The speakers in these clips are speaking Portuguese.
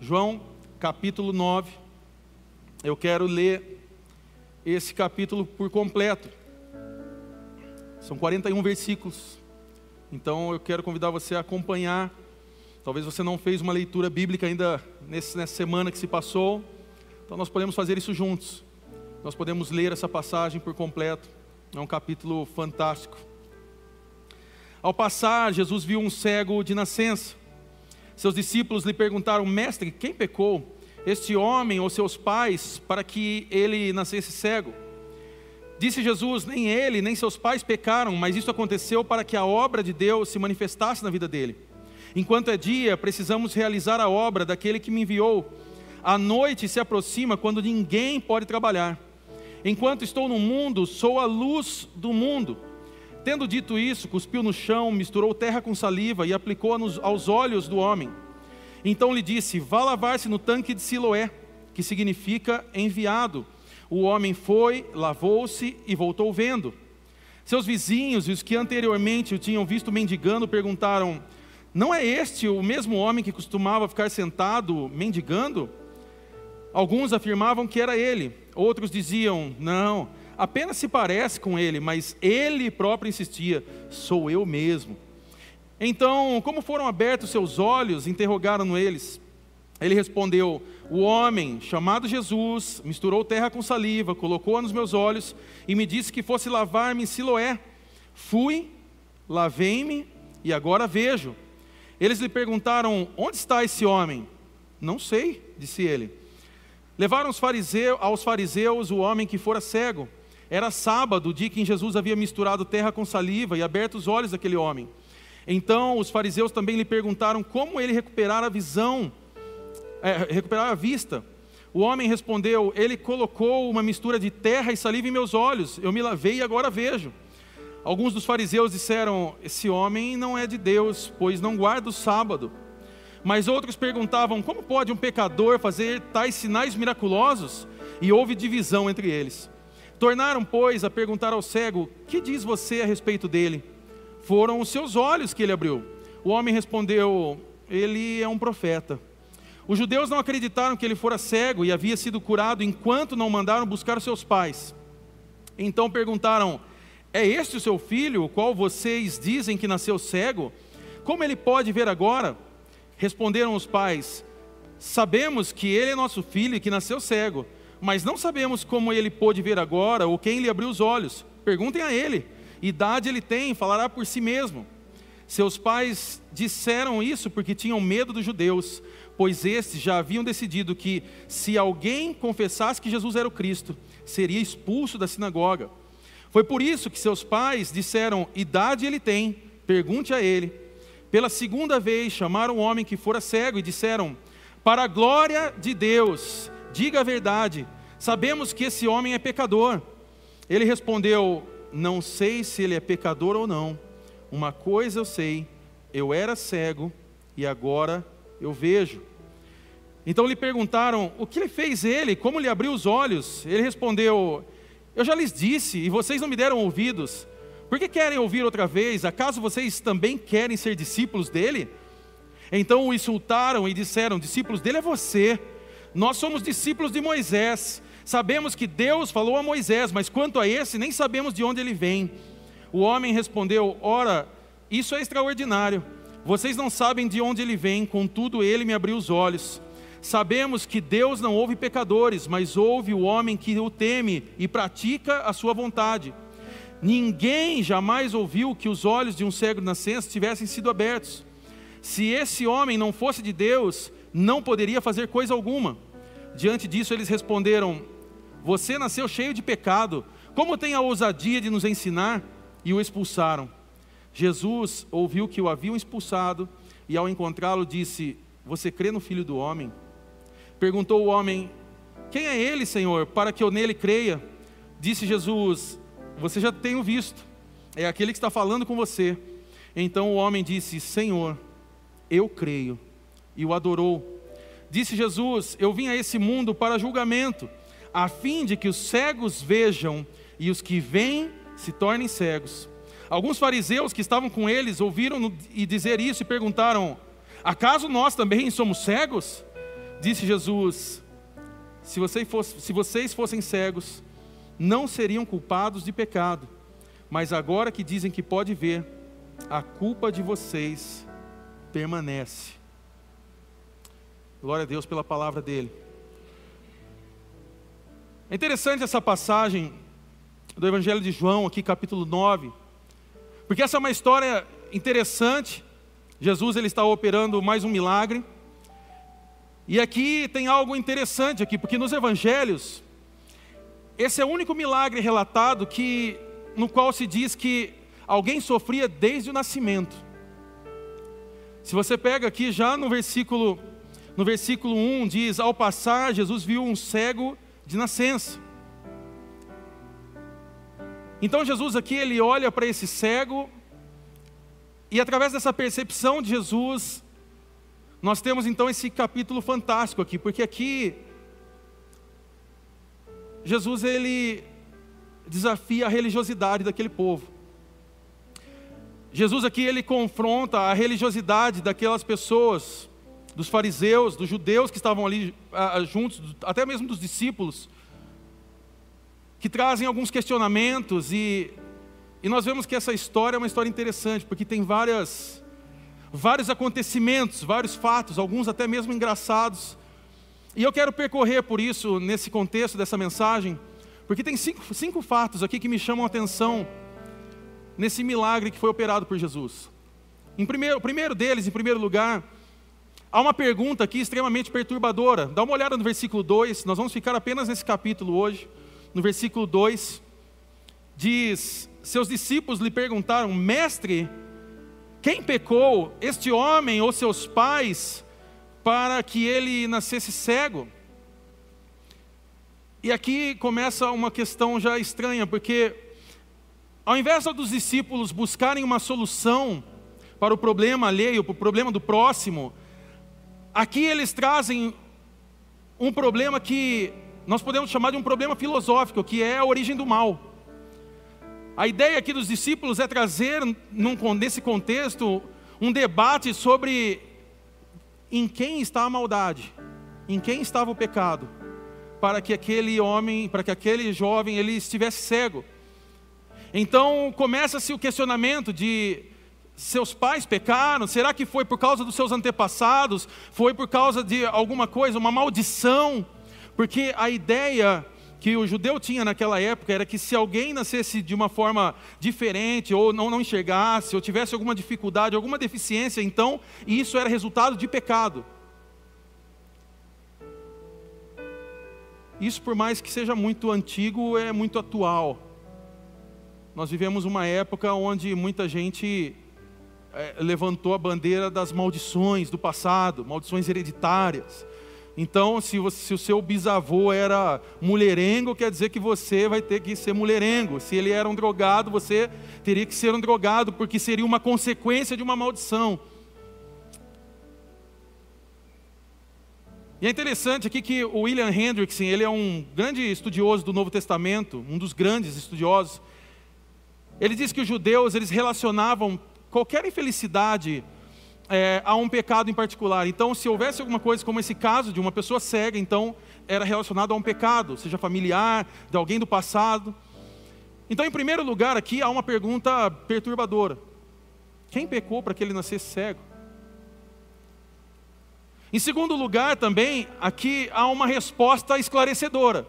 João capítulo 9. Eu quero ler esse capítulo por completo. São 41 versículos. Então eu quero convidar você a acompanhar. Talvez você não fez uma leitura bíblica ainda nessa semana que se passou. Então nós podemos fazer isso juntos. Nós podemos ler essa passagem por completo. É um capítulo fantástico. Ao passar, Jesus viu um cego de nascença. Seus discípulos lhe perguntaram: Mestre, quem pecou? Este homem ou seus pais, para que ele nascesse cego? Disse Jesus: Nem ele, nem seus pais pecaram, mas isso aconteceu para que a obra de Deus se manifestasse na vida dele. Enquanto é dia, precisamos realizar a obra daquele que me enviou. A noite se aproxima quando ninguém pode trabalhar. Enquanto estou no mundo, sou a luz do mundo. Tendo dito isso, cuspiu no chão, misturou terra com saliva e aplicou-a aos olhos do homem. Então lhe disse: Vá lavar-se no tanque de Siloé, que significa enviado. O homem foi, lavou-se e voltou vendo. Seus vizinhos e os que anteriormente o tinham visto mendigando perguntaram: Não é este o mesmo homem que costumava ficar sentado mendigando? Alguns afirmavam que era ele, outros diziam: Não, apenas se parece com ele, mas ele próprio insistia: Sou eu mesmo. Então, como foram abertos seus olhos, interrogaram eles. Ele respondeu: O homem, chamado Jesus, misturou terra com saliva, colocou-a nos meus olhos e me disse que fosse lavar-me em Siloé. Fui, lavei-me e agora vejo. Eles lhe perguntaram: Onde está esse homem? Não sei, disse ele. Levaram fariseus, aos fariseus o homem que fora cego. Era sábado, o dia que Jesus havia misturado terra com saliva e aberto os olhos daquele homem. Então os fariseus também lhe perguntaram como ele recuperar a visão é, a vista. O homem respondeu: Ele colocou uma mistura de terra e saliva em meus olhos. Eu me lavei e agora vejo. Alguns dos fariseus disseram: Esse homem não é de Deus, pois não guarda o sábado. Mas outros perguntavam: Como pode um pecador fazer tais sinais miraculosos? E houve divisão entre eles. Tornaram, pois, a perguntar ao cego: Que diz você a respeito dele? Foram os seus olhos que ele abriu. O homem respondeu: Ele é um profeta. Os judeus não acreditaram que ele fora cego e havia sido curado enquanto não mandaram buscar seus pais. Então perguntaram: É este o seu filho, o qual vocês dizem que nasceu cego? Como ele pode ver agora? Responderam os pais: Sabemos que ele é nosso filho e que nasceu cego, mas não sabemos como ele pôde ver agora ou quem lhe abriu os olhos. Perguntem a ele. Idade ele tem, falará por si mesmo. Seus pais disseram isso porque tinham medo dos judeus, pois estes já haviam decidido que, se alguém confessasse que Jesus era o Cristo, seria expulso da sinagoga. Foi por isso que seus pais disseram: Idade ele tem, pergunte a ele. Pela segunda vez chamaram o homem que fora cego e disseram: Para a glória de Deus, diga a verdade, sabemos que esse homem é pecador. Ele respondeu: Não sei se ele é pecador ou não. Uma coisa eu sei, eu era cego e agora eu vejo. Então lhe perguntaram: O que fez ele? Como lhe abriu os olhos? Ele respondeu: Eu já lhes disse e vocês não me deram ouvidos. Por que querem ouvir outra vez? Acaso vocês também querem ser discípulos dele? Então o insultaram e disseram: Discípulos dele é você. Nós somos discípulos de Moisés. Sabemos que Deus falou a Moisés, mas quanto a esse, nem sabemos de onde ele vem. O homem respondeu: Ora, isso é extraordinário. Vocês não sabem de onde ele vem, contudo ele me abriu os olhos. Sabemos que Deus não ouve pecadores, mas ouve o homem que o teme e pratica a sua vontade. Ninguém jamais ouviu que os olhos de um cego nascença tivessem sido abertos. Se esse homem não fosse de Deus, não poderia fazer coisa alguma. Diante disso, eles responderam: Você nasceu cheio de pecado, como tem a ousadia de nos ensinar? E o expulsaram. Jesus ouviu que o haviam expulsado e, ao encontrá-lo, disse: Você crê no filho do homem? Perguntou o homem: Quem é ele, Senhor, para que eu nele creia? Disse Jesus: Você já tem o visto, é aquele que está falando com você. Então o homem disse: Senhor, eu creio, e o adorou. Disse Jesus: Eu vim a esse mundo para julgamento, a fim de que os cegos vejam e os que veem se tornem cegos. Alguns fariseus que estavam com eles ouviram e dizer isso e perguntaram: Acaso nós também somos cegos? Disse Jesus: se, você fosse, se vocês fossem cegos, não seriam culpados de pecado, mas agora que dizem que pode ver, a culpa de vocês permanece. Glória a Deus pela palavra dele. É interessante essa passagem do Evangelho de João, aqui capítulo 9, porque essa é uma história interessante. Jesus ele está operando mais um milagre. E aqui tem algo interessante aqui, porque nos evangelhos esse é o único milagre relatado que no qual se diz que alguém sofria desde o nascimento. Se você pega aqui já no versículo no versículo 1 diz: Ao passar, Jesus viu um cego de nascença. Então Jesus aqui ele olha para esse cego e através dessa percepção de Jesus nós temos então esse capítulo fantástico aqui, porque aqui Jesus ele desafia a religiosidade daquele povo. Jesus aqui ele confronta a religiosidade daquelas pessoas dos fariseus, dos judeus que estavam ali ah, juntos, até mesmo dos discípulos, que trazem alguns questionamentos e, e nós vemos que essa história é uma história interessante, porque tem várias, vários acontecimentos, vários fatos, alguns até mesmo engraçados. E eu quero percorrer por isso, nesse contexto dessa mensagem, porque tem cinco, cinco fatos aqui que me chamam a atenção nesse milagre que foi operado por Jesus. Em primeiro, o primeiro deles, em primeiro lugar, Há uma pergunta aqui extremamente perturbadora. Dá uma olhada no versículo 2, nós vamos ficar apenas nesse capítulo hoje. No versículo 2, diz: Seus discípulos lhe perguntaram, Mestre, quem pecou, este homem ou seus pais, para que ele nascesse cego? E aqui começa uma questão já estranha, porque ao invés dos discípulos buscarem uma solução para o problema alheio, para o problema do próximo, Aqui eles trazem um problema que nós podemos chamar de um problema filosófico, que é a origem do mal. A ideia aqui dos discípulos é trazer, num, nesse contexto, um debate sobre em quem está a maldade, em quem estava o pecado, para que aquele homem, para que aquele jovem ele estivesse cego. Então começa-se o questionamento de seus pais pecaram? Será que foi por causa dos seus antepassados? Foi por causa de alguma coisa, uma maldição? Porque a ideia que o judeu tinha naquela época era que se alguém nascesse de uma forma diferente, ou não, não enxergasse, ou tivesse alguma dificuldade, alguma deficiência, então isso era resultado de pecado. Isso, por mais que seja muito antigo, é muito atual. Nós vivemos uma época onde muita gente é, levantou a bandeira das maldições do passado, maldições hereditárias. Então, se, você, se, o seu bisavô era mulherengo, quer dizer que você vai ter que ser mulherengo. Se ele era um drogado, você teria que ser um drogado, porque seria uma consequência de uma maldição. E é interessante aqui que o William Hendrickson, ele é um grande estudioso do Novo Testamento, um dos grandes estudiosos. Ele diz que os judeus eles relacionavam qualquer infelicidade é, a um pecado em particular. Então, se houvesse alguma coisa como esse caso de uma pessoa cega, então era relacionado a um pecado, seja familiar, de alguém do passado. Então, em primeiro lugar, aqui há uma pergunta perturbadora: quem pecou para que ele nascesse cego? Em segundo lugar, também, aqui há uma resposta esclarecedora.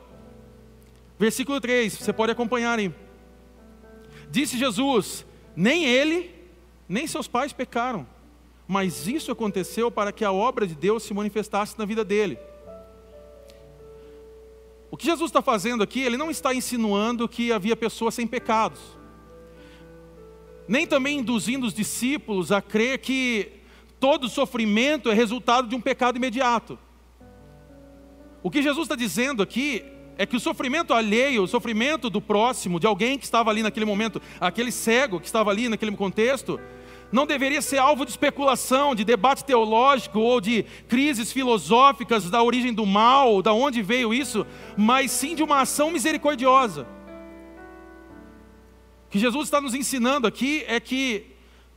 Versículo 3, você pode acompanhar aí. Disse Jesus: Nem ele, nem seus pais pecaram, mas isso aconteceu para que a obra de Deus se manifestasse na vida dele. O que Jesus está fazendo aqui, ele não está insinuando que havia pessoas sem pecados, nem também induzindo os discípulos a crer que todo sofrimento é resultado de um pecado imediato. O que Jesus está dizendo aqui é que o sofrimento alheio, o sofrimento do próximo, de alguém que estava ali naquele momento, aquele cego que estava ali naquele contexto, não deveria ser alvo de especulação, de debate teológico ou de crises filosóficas da origem do mal, da onde veio isso, mas sim de uma ação misericordiosa. O que Jesus está nos ensinando aqui é que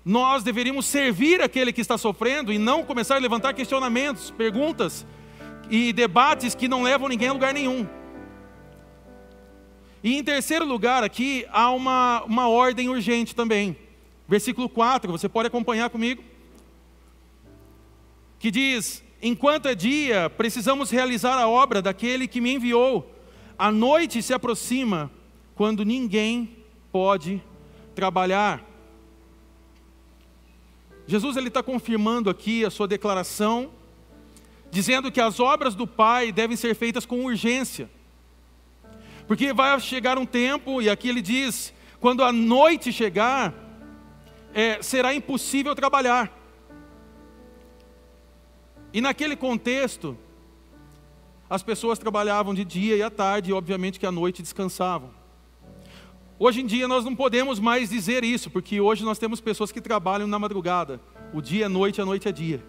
nós deveríamos servir aquele que está sofrendo e não começar a levantar questionamentos, perguntas e debates que não levam ninguém a lugar nenhum. E em terceiro lugar, aqui há uma, uma ordem urgente também. Versículo 4, você pode acompanhar comigo. Que diz: Enquanto é dia, precisamos realizar a obra daquele que me enviou. A noite se aproxima, quando ninguém pode trabalhar. Jesus ele está confirmando aqui a sua declaração, dizendo que as obras do Pai devem ser feitas com urgência. Porque vai chegar um tempo, e aqui ele diz: quando a noite chegar, é, será impossível trabalhar. E naquele contexto, as pessoas trabalhavam de dia e à tarde, e obviamente que à noite descansavam. Hoje em dia nós não podemos mais dizer isso, porque hoje nós temos pessoas que trabalham na madrugada. O dia é noite, a noite é dia.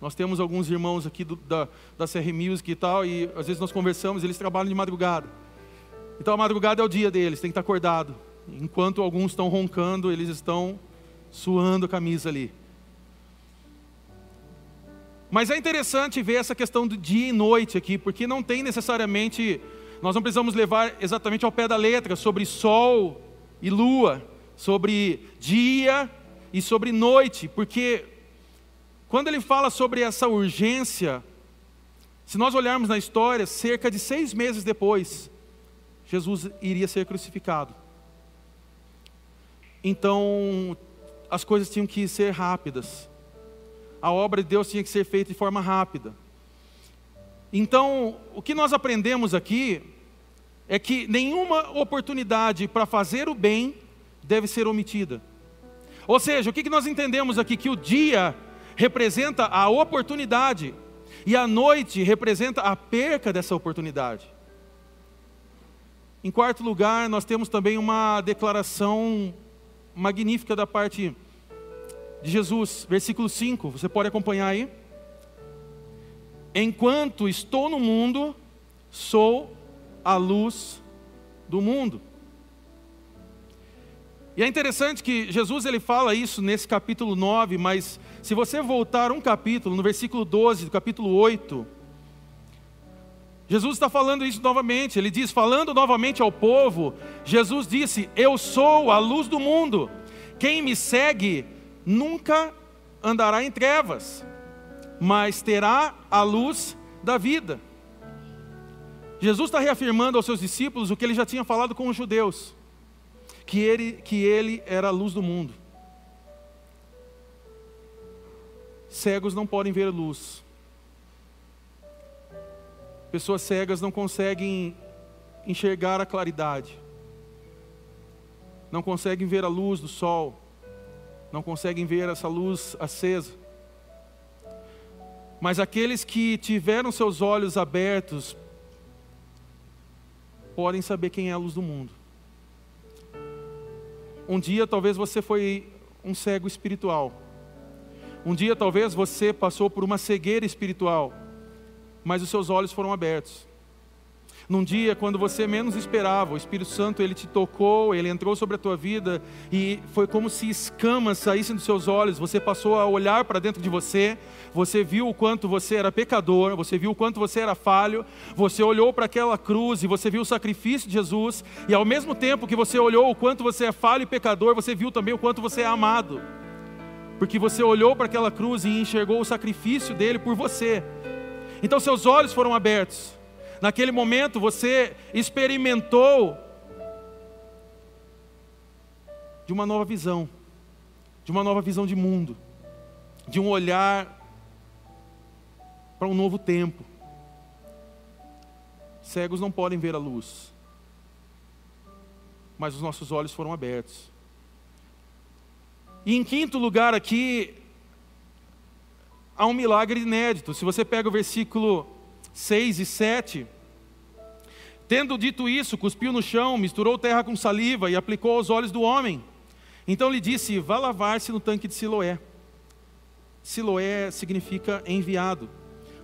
Nós temos alguns irmãos aqui do, da, da CR Music e tal, e às vezes nós conversamos, eles trabalham de madrugada. Então a madrugada é o dia deles, tem que estar acordado. Enquanto alguns estão roncando, eles estão suando a camisa ali. Mas é interessante ver essa questão do dia e noite aqui, porque não tem necessariamente, nós não precisamos levar exatamente ao pé da letra sobre sol e lua, sobre dia e sobre noite, porque quando ele fala sobre essa urgência, se nós olharmos na história, cerca de seis meses depois, Jesus iria ser crucificado. Então, as coisas tinham que ser rápidas. A obra de Deus tinha que ser feita de forma rápida. Então, o que nós aprendemos aqui é que nenhuma oportunidade para fazer o bem deve ser omitida. Ou seja, o que nós entendemos aqui? Que o dia representa a oportunidade e a noite representa a perca dessa oportunidade. Em quarto lugar, nós temos também uma declaração magnífica da parte de Jesus, versículo 5, você pode acompanhar aí. Enquanto estou no mundo, sou a luz do mundo. E é interessante que Jesus ele fala isso nesse capítulo 9, mas se você voltar um capítulo, no versículo 12 do capítulo 8, Jesus está falando isso novamente. Ele diz, falando novamente ao povo, Jesus disse: Eu sou a luz do mundo. Quem me segue nunca andará em trevas, mas terá a luz da vida. Jesus está reafirmando aos seus discípulos o que ele já tinha falado com os judeus que ele, que ele era a luz do mundo. Cegos não podem ver luz. Pessoas cegas não conseguem enxergar a claridade. Não conseguem ver a luz do sol. Não conseguem ver essa luz acesa. Mas aqueles que tiveram seus olhos abertos podem saber quem é a luz do mundo. Um dia talvez você foi um cego espiritual. Um dia talvez você passou por uma cegueira espiritual, mas os seus olhos foram abertos. Num dia quando você menos esperava, o Espírito Santo ele te tocou, ele entrou sobre a tua vida e foi como se escamas saíssem dos seus olhos. Você passou a olhar para dentro de você, você viu o quanto você era pecador, você viu o quanto você era falho, você olhou para aquela cruz e você viu o sacrifício de Jesus, e ao mesmo tempo que você olhou o quanto você é falho e pecador, você viu também o quanto você é amado. Porque você olhou para aquela cruz e enxergou o sacrifício dele por você. Então seus olhos foram abertos. Naquele momento você experimentou de uma nova visão, de uma nova visão de mundo, de um olhar para um novo tempo. Cegos não podem ver a luz, mas os nossos olhos foram abertos. E em quinto lugar aqui, há um milagre inédito. Se você pega o versículo 6 e 7. Tendo dito isso, cuspiu no chão, misturou terra com saliva e aplicou aos olhos do homem. Então lhe disse: Vá lavar-se no tanque de Siloé. Siloé significa enviado.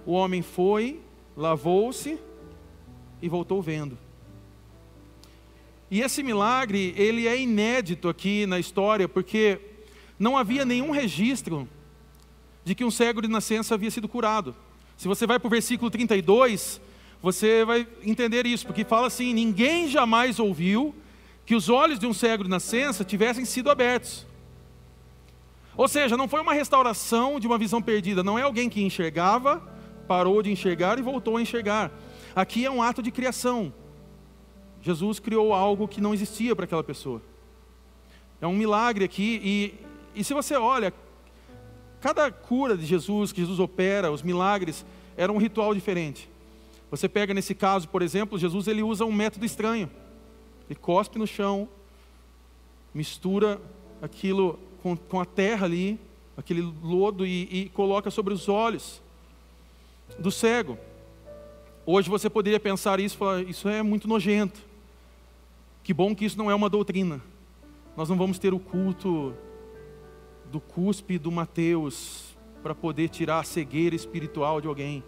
O homem foi, lavou-se e voltou vendo. E esse milagre, ele é inédito aqui na história, porque não havia nenhum registro de que um cego de nascença havia sido curado. Se você vai para o versículo 32, você vai entender isso, porque fala assim: ninguém jamais ouviu que os olhos de um cego de nascença tivessem sido abertos. Ou seja, não foi uma restauração de uma visão perdida, não é alguém que enxergava, parou de enxergar e voltou a enxergar. Aqui é um ato de criação. Jesus criou algo que não existia para aquela pessoa. É um milagre aqui, e, e se você olha, cada cura de Jesus, que Jesus opera, os milagres, era um ritual diferente. Você pega nesse caso, por exemplo, Jesus ele usa um método estranho. Ele cospe no chão, mistura aquilo com, com a terra ali, aquele lodo, e, e coloca sobre os olhos do cego. Hoje você poderia pensar isso falar: isso é muito nojento. Que bom que isso não é uma doutrina. Nós não vamos ter o culto do cuspe do Mateus para poder tirar a cegueira espiritual de alguém.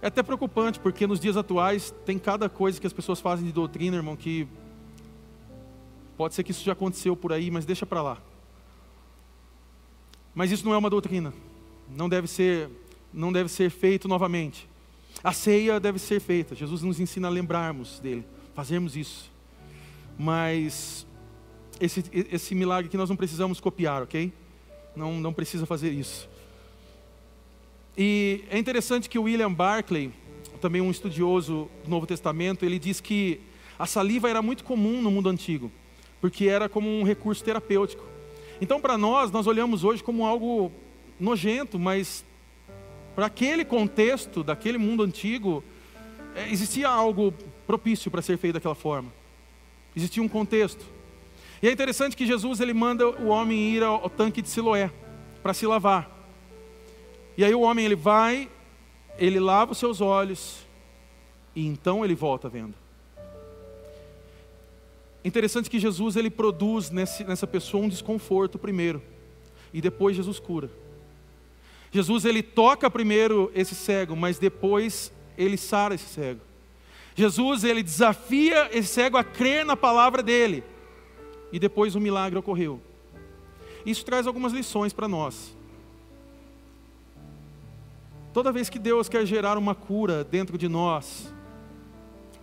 É até preocupante, porque nos dias atuais tem cada coisa que as pessoas fazem de doutrina, irmão, que Pode ser que isso já aconteceu por aí, mas deixa para lá. Mas isso não é uma doutrina. Não deve ser, não deve ser feito novamente. A ceia deve ser feita. Jesus nos ensina a lembrarmos dele, fazermos isso. Mas esse, esse milagre que nós não precisamos copiar, ok? Não, não precisa fazer isso. E é interessante que William Barclay, também um estudioso do Novo Testamento, ele diz que a saliva era muito comum no mundo antigo porque era como um recurso terapêutico. Então, para nós, nós olhamos hoje como algo nojento, mas para aquele contexto daquele mundo antigo, é, existia algo propício para ser feito daquela forma. Existia um contexto. E é interessante que Jesus ele manda o homem ir ao, ao tanque de Siloé para se lavar. E aí o homem ele vai, ele lava os seus olhos e então ele volta vendo. Interessante que Jesus ele produz nesse, nessa pessoa um desconforto primeiro e depois Jesus cura. Jesus ele toca primeiro esse cego, mas depois ele sara esse cego. Jesus ele desafia esse cego a crer na palavra dele e depois o milagre ocorreu. Isso traz algumas lições para nós. Toda vez que Deus quer gerar uma cura dentro de nós,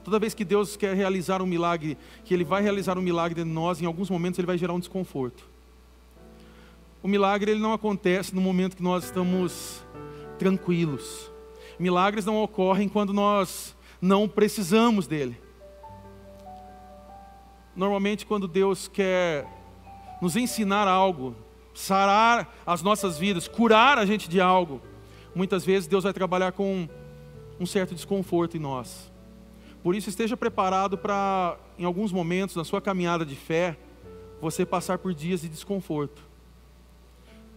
Toda vez que Deus quer realizar um milagre, que Ele vai realizar um milagre em nós, em alguns momentos Ele vai gerar um desconforto. O milagre ele não acontece no momento que nós estamos tranquilos. Milagres não ocorrem quando nós não precisamos dele. Normalmente, quando Deus quer nos ensinar algo, sarar as nossas vidas, curar a gente de algo, muitas vezes Deus vai trabalhar com um certo desconforto em nós. Por isso, esteja preparado para, em alguns momentos na sua caminhada de fé, você passar por dias de desconforto.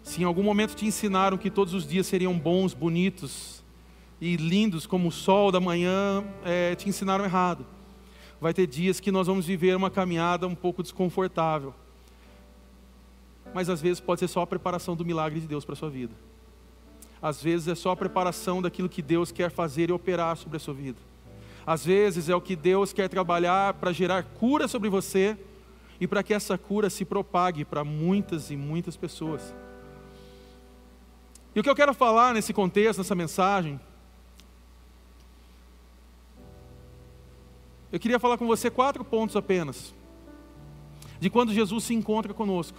Se em algum momento te ensinaram que todos os dias seriam bons, bonitos e lindos como o sol da manhã, é, te ensinaram errado. Vai ter dias que nós vamos viver uma caminhada um pouco desconfortável. Mas às vezes pode ser só a preparação do milagre de Deus para a sua vida. Às vezes é só a preparação daquilo que Deus quer fazer e operar sobre a sua vida. Às vezes é o que Deus quer trabalhar para gerar cura sobre você e para que essa cura se propague para muitas e muitas pessoas. E o que eu quero falar nesse contexto, nessa mensagem, eu queria falar com você quatro pontos apenas de quando Jesus se encontra conosco.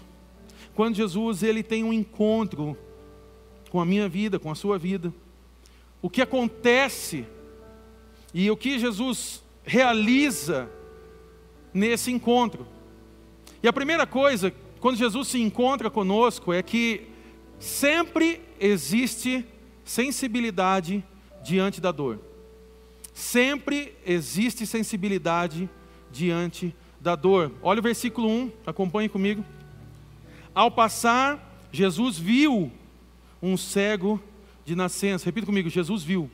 Quando Jesus ele tem um encontro com a minha vida, com a sua vida. O que acontece e o que Jesus realiza nesse encontro. E a primeira coisa, quando Jesus se encontra conosco, é que sempre existe sensibilidade diante da dor. Sempre existe sensibilidade diante da dor. Olha o versículo 1, acompanhe comigo. Ao passar, Jesus viu um cego de nascença. Repita comigo: Jesus viu.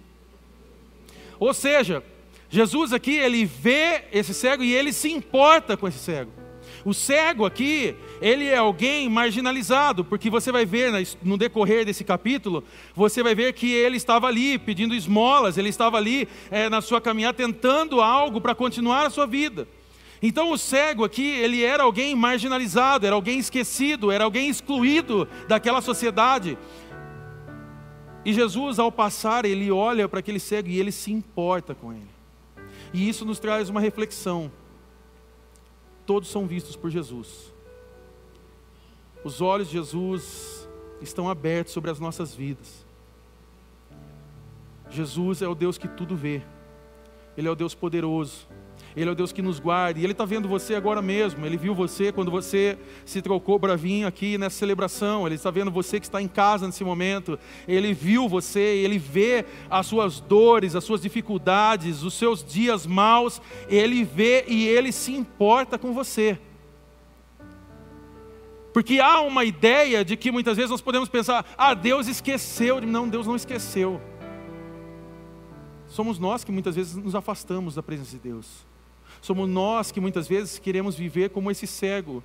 Ou seja, Jesus aqui, ele vê esse cego e ele se importa com esse cego. O cego aqui, ele é alguém marginalizado, porque você vai ver no decorrer desse capítulo, você vai ver que ele estava ali pedindo esmolas, ele estava ali é, na sua caminhada tentando algo para continuar a sua vida. Então o cego aqui, ele era alguém marginalizado, era alguém esquecido, era alguém excluído daquela sociedade. E Jesus, ao passar, ele olha para aquele cego e ele se importa com ele. E isso nos traz uma reflexão. Todos são vistos por Jesus. Os olhos de Jesus estão abertos sobre as nossas vidas. Jesus é o Deus que tudo vê. Ele é o Deus poderoso. Ele é o Deus que nos guarda. E Ele está vendo você agora mesmo. Ele viu você quando você se trocou vir aqui nessa celebração. Ele está vendo você que está em casa nesse momento. Ele viu você. Ele vê as suas dores, as suas dificuldades, os seus dias maus. Ele vê e Ele se importa com você. Porque há uma ideia de que muitas vezes nós podemos pensar: ah, Deus esqueceu. Não, Deus não esqueceu. Somos nós que muitas vezes nos afastamos da presença de Deus. Somos nós que muitas vezes queremos viver como esse cego.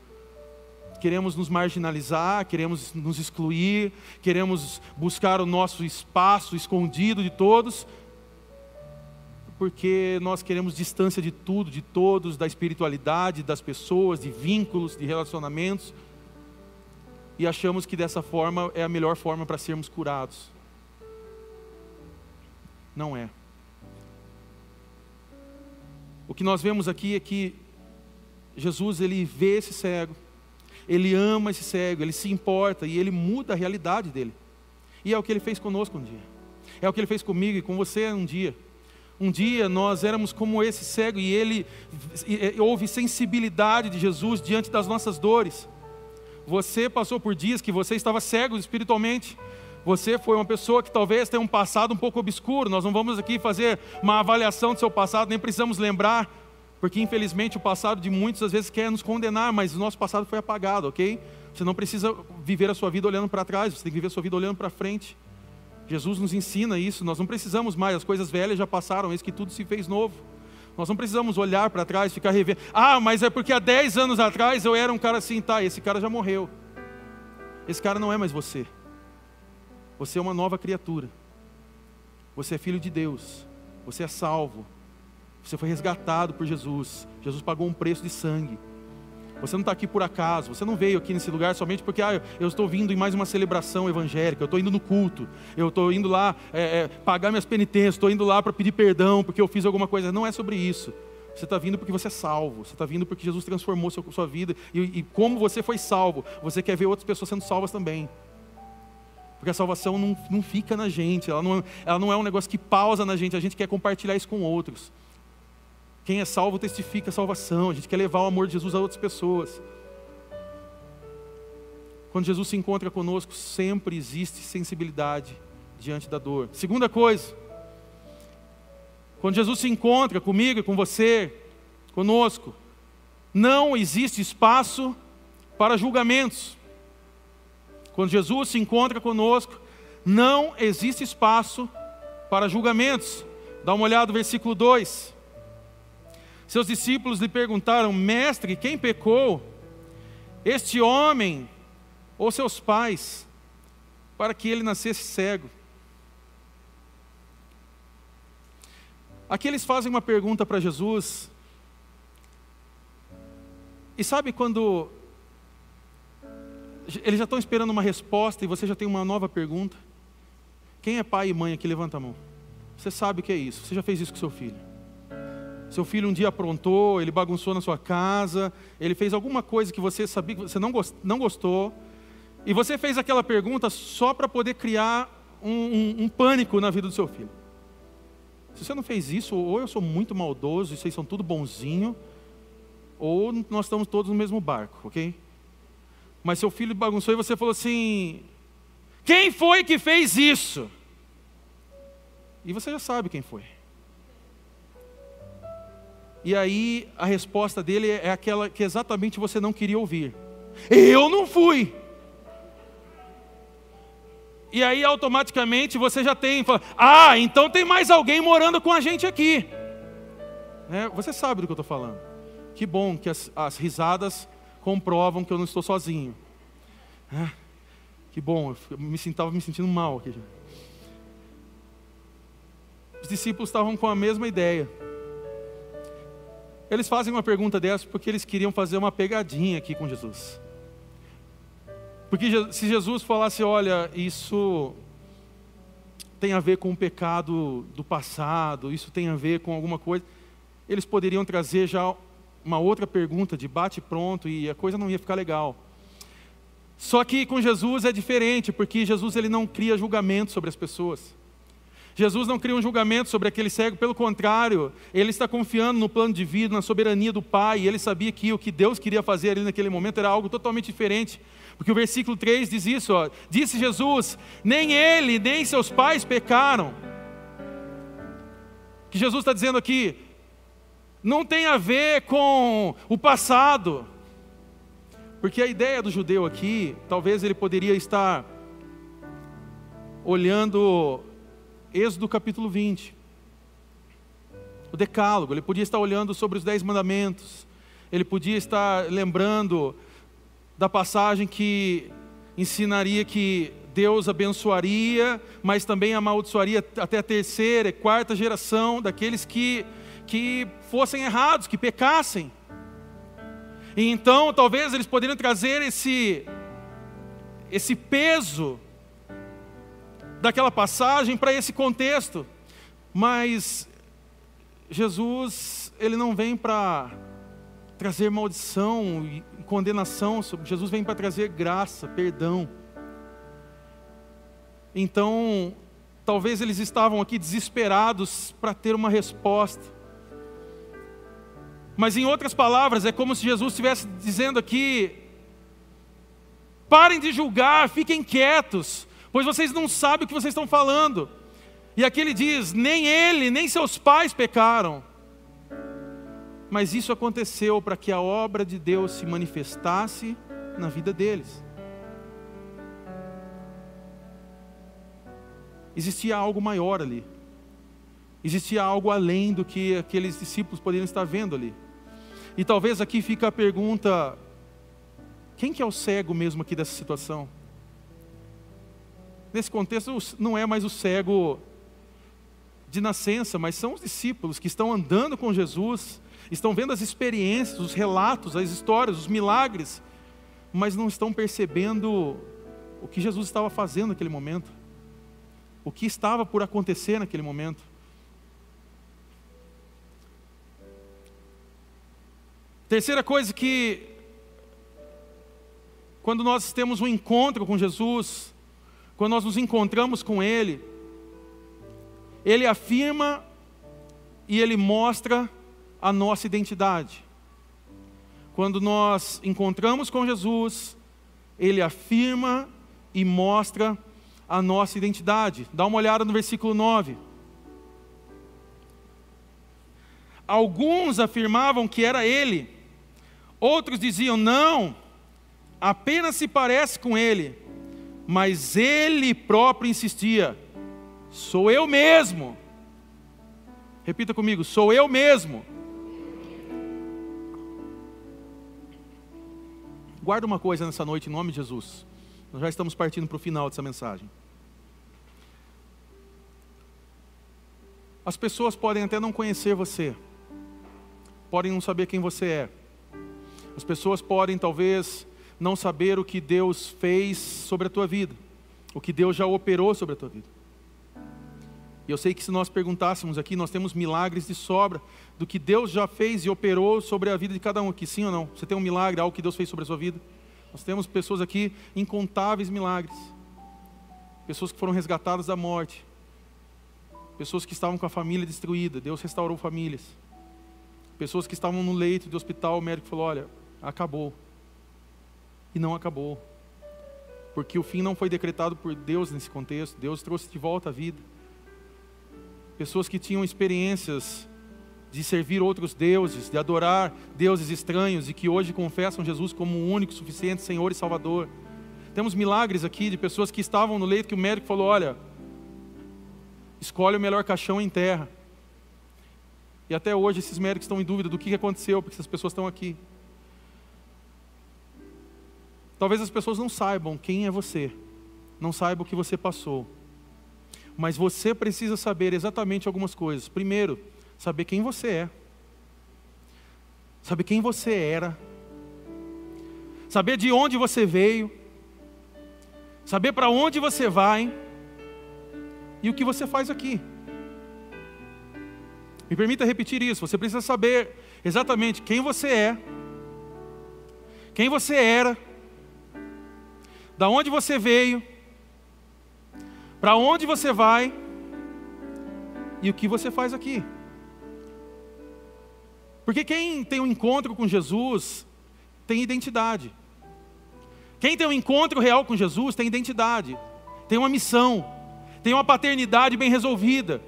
Queremos nos marginalizar, queremos nos excluir, queremos buscar o nosso espaço escondido de todos, porque nós queremos distância de tudo, de todos, da espiritualidade, das pessoas, de vínculos, de relacionamentos, e achamos que dessa forma é a melhor forma para sermos curados. Não é. O que nós vemos aqui é que Jesus ele vê esse cego, ele ama esse cego, ele se importa e ele muda a realidade dele. E é o que ele fez conosco um dia. É o que ele fez comigo e com você um dia. Um dia nós éramos como esse cego e ele e, houve sensibilidade de Jesus diante das nossas dores. Você passou por dias que você estava cego espiritualmente. Você foi uma pessoa que talvez tenha um passado um pouco obscuro. Nós não vamos aqui fazer uma avaliação do seu passado, nem precisamos lembrar, porque infelizmente o passado de muitos às vezes quer nos condenar, mas o nosso passado foi apagado, ok? Você não precisa viver a sua vida olhando para trás, você tem que viver a sua vida olhando para frente. Jesus nos ensina isso, nós não precisamos mais, as coisas velhas já passaram, eis que tudo se fez novo. Nós não precisamos olhar para trás, ficar revendo. Ah, mas é porque há 10 anos atrás eu era um cara assim, tá, esse cara já morreu. Esse cara não é mais você. Você é uma nova criatura. Você é filho de Deus. Você é salvo. Você foi resgatado por Jesus. Jesus pagou um preço de sangue. Você não está aqui por acaso, você não veio aqui nesse lugar somente porque ah, eu estou vindo em mais uma celebração evangélica, eu estou indo no culto, eu estou indo lá é, é, pagar minhas penitências, estou indo lá para pedir perdão porque eu fiz alguma coisa. Não é sobre isso. Você está vindo porque você é salvo, você está vindo porque Jesus transformou sua, sua vida e, e como você foi salvo, você quer ver outras pessoas sendo salvas também. Porque a salvação não, não fica na gente, ela não, ela não é um negócio que pausa na gente, a gente quer compartilhar isso com outros. Quem é salvo testifica a salvação, a gente quer levar o amor de Jesus a outras pessoas. Quando Jesus se encontra conosco, sempre existe sensibilidade diante da dor. Segunda coisa, quando Jesus se encontra comigo e com você, conosco, não existe espaço para julgamentos. Quando Jesus se encontra conosco, não existe espaço para julgamentos. Dá uma olhada no versículo 2. Seus discípulos lhe perguntaram: Mestre, quem pecou? Este homem ou seus pais, para que ele nascesse cego? Aqui eles fazem uma pergunta para Jesus. E sabe quando eles já estão esperando uma resposta e você já tem uma nova pergunta. Quem é pai e mãe aqui? Levanta a mão. Você sabe o que é isso. Você já fez isso com seu filho. Seu filho um dia aprontou, ele bagunçou na sua casa, ele fez alguma coisa que você sabia que você não gostou, e você fez aquela pergunta só para poder criar um, um, um, pânico na vida do seu filho. Se você não fez isso, ou eu sou muito maldoso e vocês são tudo bonzinho, ou nós estamos todos no mesmo barco, ok? Mas seu filho bagunçou e você falou assim: Quem foi que fez isso? E você já sabe quem foi. E aí a resposta dele é aquela que exatamente você não queria ouvir: Eu não fui. E aí automaticamente você já tem, fala, ah, então tem mais alguém morando com a gente aqui. É, você sabe do que eu estou falando. Que bom que as, as risadas comprovam que eu não estou sozinho. Ah, que bom, eu me estava me sentindo mal aqui. Os discípulos estavam com a mesma ideia. Eles fazem uma pergunta dessa porque eles queriam fazer uma pegadinha aqui com Jesus. Porque se Jesus falasse, olha, isso tem a ver com o pecado do passado, isso tem a ver com alguma coisa. Eles poderiam trazer já uma outra pergunta de bate pronto e a coisa não ia ficar legal. Só que com Jesus é diferente, porque Jesus ele não cria julgamento sobre as pessoas. Jesus não cria um julgamento sobre aquele cego, pelo contrário, ele está confiando no plano de vida, na soberania do Pai, e ele sabia que o que Deus queria fazer ali naquele momento era algo totalmente diferente. Porque o versículo 3 diz isso, ó, disse Jesus: nem ele, nem seus pais pecaram. O que Jesus está dizendo aqui não tem a ver com o passado, porque a ideia do judeu aqui, talvez ele poderia estar olhando Êxodo capítulo 20, o Decálogo, ele podia estar olhando sobre os Dez Mandamentos, ele podia estar lembrando da passagem que ensinaria que Deus abençoaria, mas também amaldiçoaria até a terceira e quarta geração daqueles que, que fossem errados, que pecassem. E então, talvez eles poderiam trazer esse, esse peso daquela passagem para esse contexto. Mas Jesus, ele não vem para trazer maldição e condenação, Jesus vem para trazer graça, perdão. Então, talvez eles estavam aqui desesperados para ter uma resposta. Mas em outras palavras, é como se Jesus estivesse dizendo aqui: parem de julgar, fiquem quietos, pois vocês não sabem o que vocês estão falando. E aqui ele diz: nem ele, nem seus pais pecaram. Mas isso aconteceu para que a obra de Deus se manifestasse na vida deles. Existia algo maior ali. Existia algo além do que aqueles discípulos poderiam estar vendo ali. E talvez aqui fica a pergunta: quem que é o cego mesmo aqui dessa situação? Nesse contexto, não é mais o cego de nascença, mas são os discípulos que estão andando com Jesus, estão vendo as experiências, os relatos, as histórias, os milagres, mas não estão percebendo o que Jesus estava fazendo naquele momento, o que estava por acontecer naquele momento. Terceira coisa que, quando nós temos um encontro com Jesus, quando nós nos encontramos com Ele, Ele afirma e Ele mostra a nossa identidade. Quando nós encontramos com Jesus, Ele afirma e mostra a nossa identidade. Dá uma olhada no versículo 9. Alguns afirmavam que era Ele Outros diziam: não, apenas se parece com ele. Mas ele próprio insistia: sou eu mesmo. Repita comigo: sou eu mesmo. Guarda uma coisa nessa noite em nome de Jesus. Nós já estamos partindo para o final dessa mensagem. As pessoas podem até não conhecer você, podem não saber quem você é, as pessoas podem talvez não saber o que Deus fez sobre a tua vida, o que Deus já operou sobre a tua vida. E eu sei que se nós perguntássemos aqui, nós temos milagres de sobra do que Deus já fez e operou sobre a vida de cada um aqui, sim ou não? Você tem um milagre, algo que Deus fez sobre a sua vida? Nós temos pessoas aqui, incontáveis milagres. Pessoas que foram resgatadas da morte. Pessoas que estavam com a família destruída, Deus restaurou famílias. Pessoas que estavam no leito de hospital, o médico falou: Olha, acabou. E não acabou. Porque o fim não foi decretado por Deus nesse contexto. Deus trouxe de volta a vida. Pessoas que tinham experiências de servir outros deuses, de adorar deuses estranhos e que hoje confessam Jesus como o único, suficiente Senhor e Salvador. Temos milagres aqui de pessoas que estavam no leito que o médico falou: olha, escolhe o melhor caixão em terra. E até hoje esses médicos estão em dúvida do que aconteceu, porque essas pessoas estão aqui. Talvez as pessoas não saibam quem é você, não saibam o que você passou. Mas você precisa saber exatamente algumas coisas. Primeiro, saber quem você é. Saber quem você era. Saber de onde você veio. Saber para onde você vai. e o que você faz aqui. Me permita repetir isso. Você precisa saber exatamente quem você é, quem você era, da onde você veio, para onde você vai e o que você faz aqui. Porque quem tem um encontro com Jesus tem identidade. Quem tem um encontro real com Jesus tem identidade, tem uma missão, tem uma paternidade bem resolvida.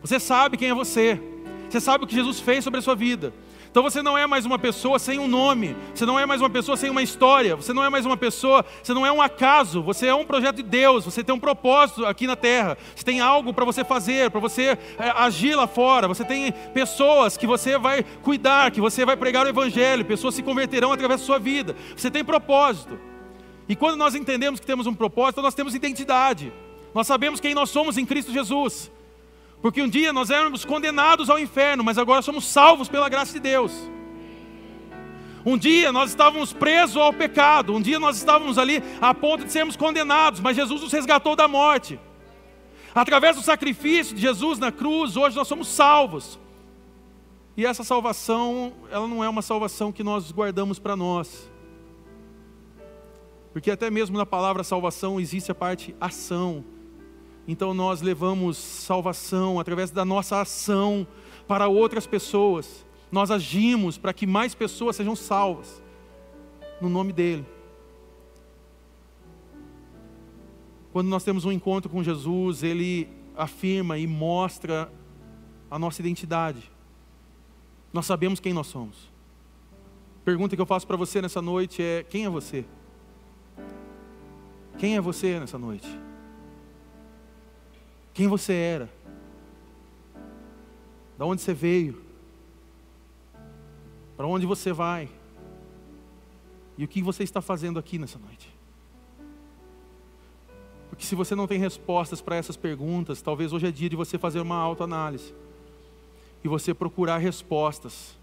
Você sabe quem é você, você sabe o que Jesus fez sobre a sua vida. Então você não é mais uma pessoa sem um nome, você não é mais uma pessoa sem uma história, você não é mais uma pessoa, você não é um acaso, você é um projeto de Deus, você tem um propósito aqui na terra, você tem algo para você fazer, para você é, agir lá fora, você tem pessoas que você vai cuidar, que você vai pregar o Evangelho, pessoas se converterão através da sua vida, você tem propósito. E quando nós entendemos que temos um propósito, nós temos identidade, nós sabemos quem nós somos em Cristo Jesus. Porque um dia nós éramos condenados ao inferno, mas agora somos salvos pela graça de Deus. Um dia nós estávamos presos ao pecado, um dia nós estávamos ali a ponto de sermos condenados, mas Jesus nos resgatou da morte. Através do sacrifício de Jesus na cruz, hoje nós somos salvos. E essa salvação, ela não é uma salvação que nós guardamos para nós. Porque até mesmo na palavra salvação existe a parte ação. Então nós levamos salvação através da nossa ação para outras pessoas. Nós agimos para que mais pessoas sejam salvas no nome dele. Quando nós temos um encontro com Jesus, ele afirma e mostra a nossa identidade. Nós sabemos quem nós somos. Pergunta que eu faço para você nessa noite é: quem é você? Quem é você nessa noite? Quem você era, da onde você veio, para onde você vai e o que você está fazendo aqui nessa noite. Porque se você não tem respostas para essas perguntas, talvez hoje é dia de você fazer uma autoanálise e você procurar respostas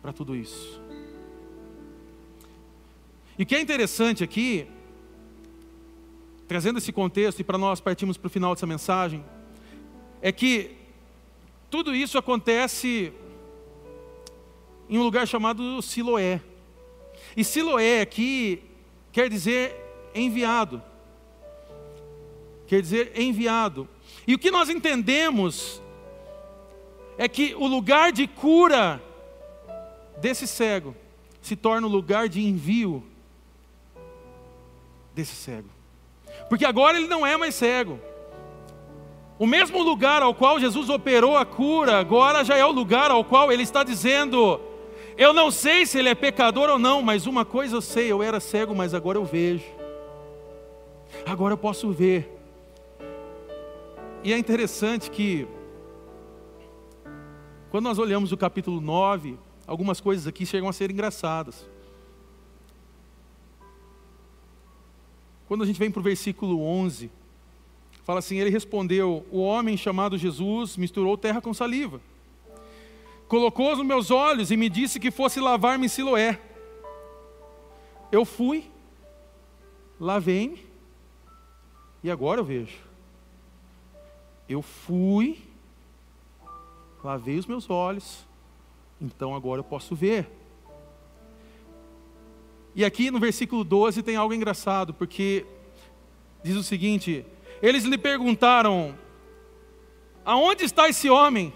para tudo isso. E o que é interessante aqui trazendo esse contexto e para nós partimos para o final dessa mensagem, é que tudo isso acontece em um lugar chamado Siloé. E Siloé aqui quer dizer enviado. Quer dizer enviado. E o que nós entendemos é que o lugar de cura desse cego se torna o lugar de envio desse cego. Porque agora ele não é mais cego. O mesmo lugar ao qual Jesus operou a cura, agora já é o lugar ao qual ele está dizendo: Eu não sei se ele é pecador ou não, mas uma coisa eu sei, eu era cego, mas agora eu vejo. Agora eu posso ver. E é interessante que, quando nós olhamos o capítulo 9, algumas coisas aqui chegam a ser engraçadas. Quando a gente vem para o versículo 11, fala assim: Ele respondeu: O homem chamado Jesus misturou terra com saliva, colocou nos meus olhos e me disse que fosse lavar-me em Siloé. Eu fui, lavei-me e agora eu vejo. Eu fui, lavei os meus olhos, então agora eu posso ver. E aqui no versículo 12 tem algo engraçado, porque diz o seguinte: eles lhe perguntaram: Aonde está esse homem?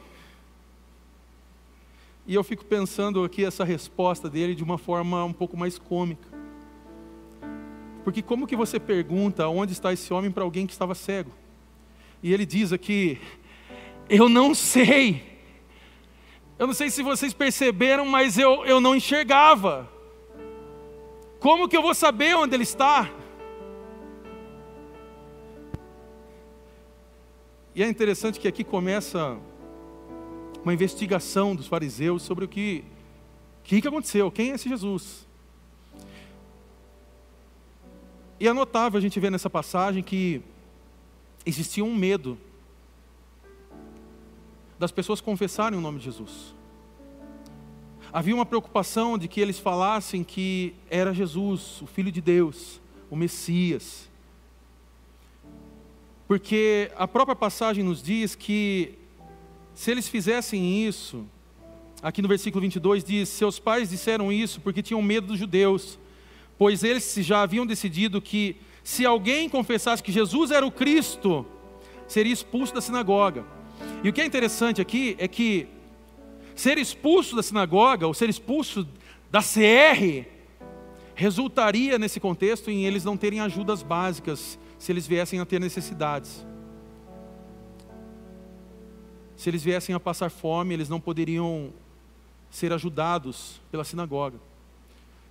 E eu fico pensando aqui essa resposta dele de uma forma um pouco mais cômica. Porque como que você pergunta onde está esse homem para alguém que estava cego? E ele diz aqui: Eu não sei. Eu não sei se vocês perceberam, mas eu, eu não enxergava. Como que eu vou saber onde ele está? E é interessante que aqui começa uma investigação dos fariseus sobre o que, que, que aconteceu, quem é esse Jesus. E é notável a gente ver nessa passagem que existia um medo das pessoas confessarem o nome de Jesus. Havia uma preocupação de que eles falassem que era Jesus, o Filho de Deus, o Messias. Porque a própria passagem nos diz que se eles fizessem isso, aqui no versículo 22 diz: Seus pais disseram isso porque tinham medo dos judeus, pois eles já haviam decidido que se alguém confessasse que Jesus era o Cristo, seria expulso da sinagoga. E o que é interessante aqui é que ser expulso da sinagoga, ou ser expulso da CR, resultaria nesse contexto em eles não terem ajudas básicas se eles viessem a ter necessidades. Se eles viessem a passar fome, eles não poderiam ser ajudados pela sinagoga.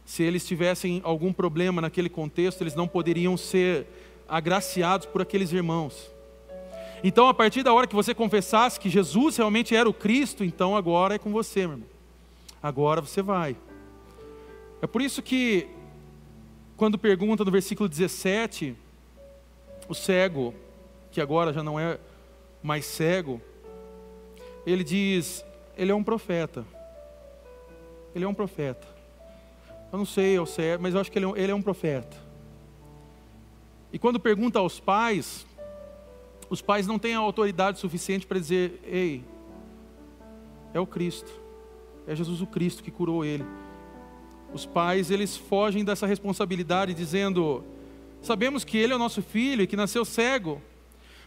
Se eles tivessem algum problema naquele contexto, eles não poderiam ser agraciados por aqueles irmãos. Então, a partir da hora que você confessasse que Jesus realmente era o Cristo, então agora é com você, meu irmão. Agora você vai. É por isso que, quando pergunta no versículo 17, o cego, que agora já não é mais cego, ele diz: ele é um profeta. Ele é um profeta. Eu não sei ao certo, mas eu acho que é ele é um profeta. E quando pergunta aos pais, os pais não têm a autoridade suficiente para dizer: ei, é o Cristo, é Jesus o Cristo que curou ele. Os pais, eles fogem dessa responsabilidade dizendo: Sabemos que ele é o nosso filho e que nasceu cego,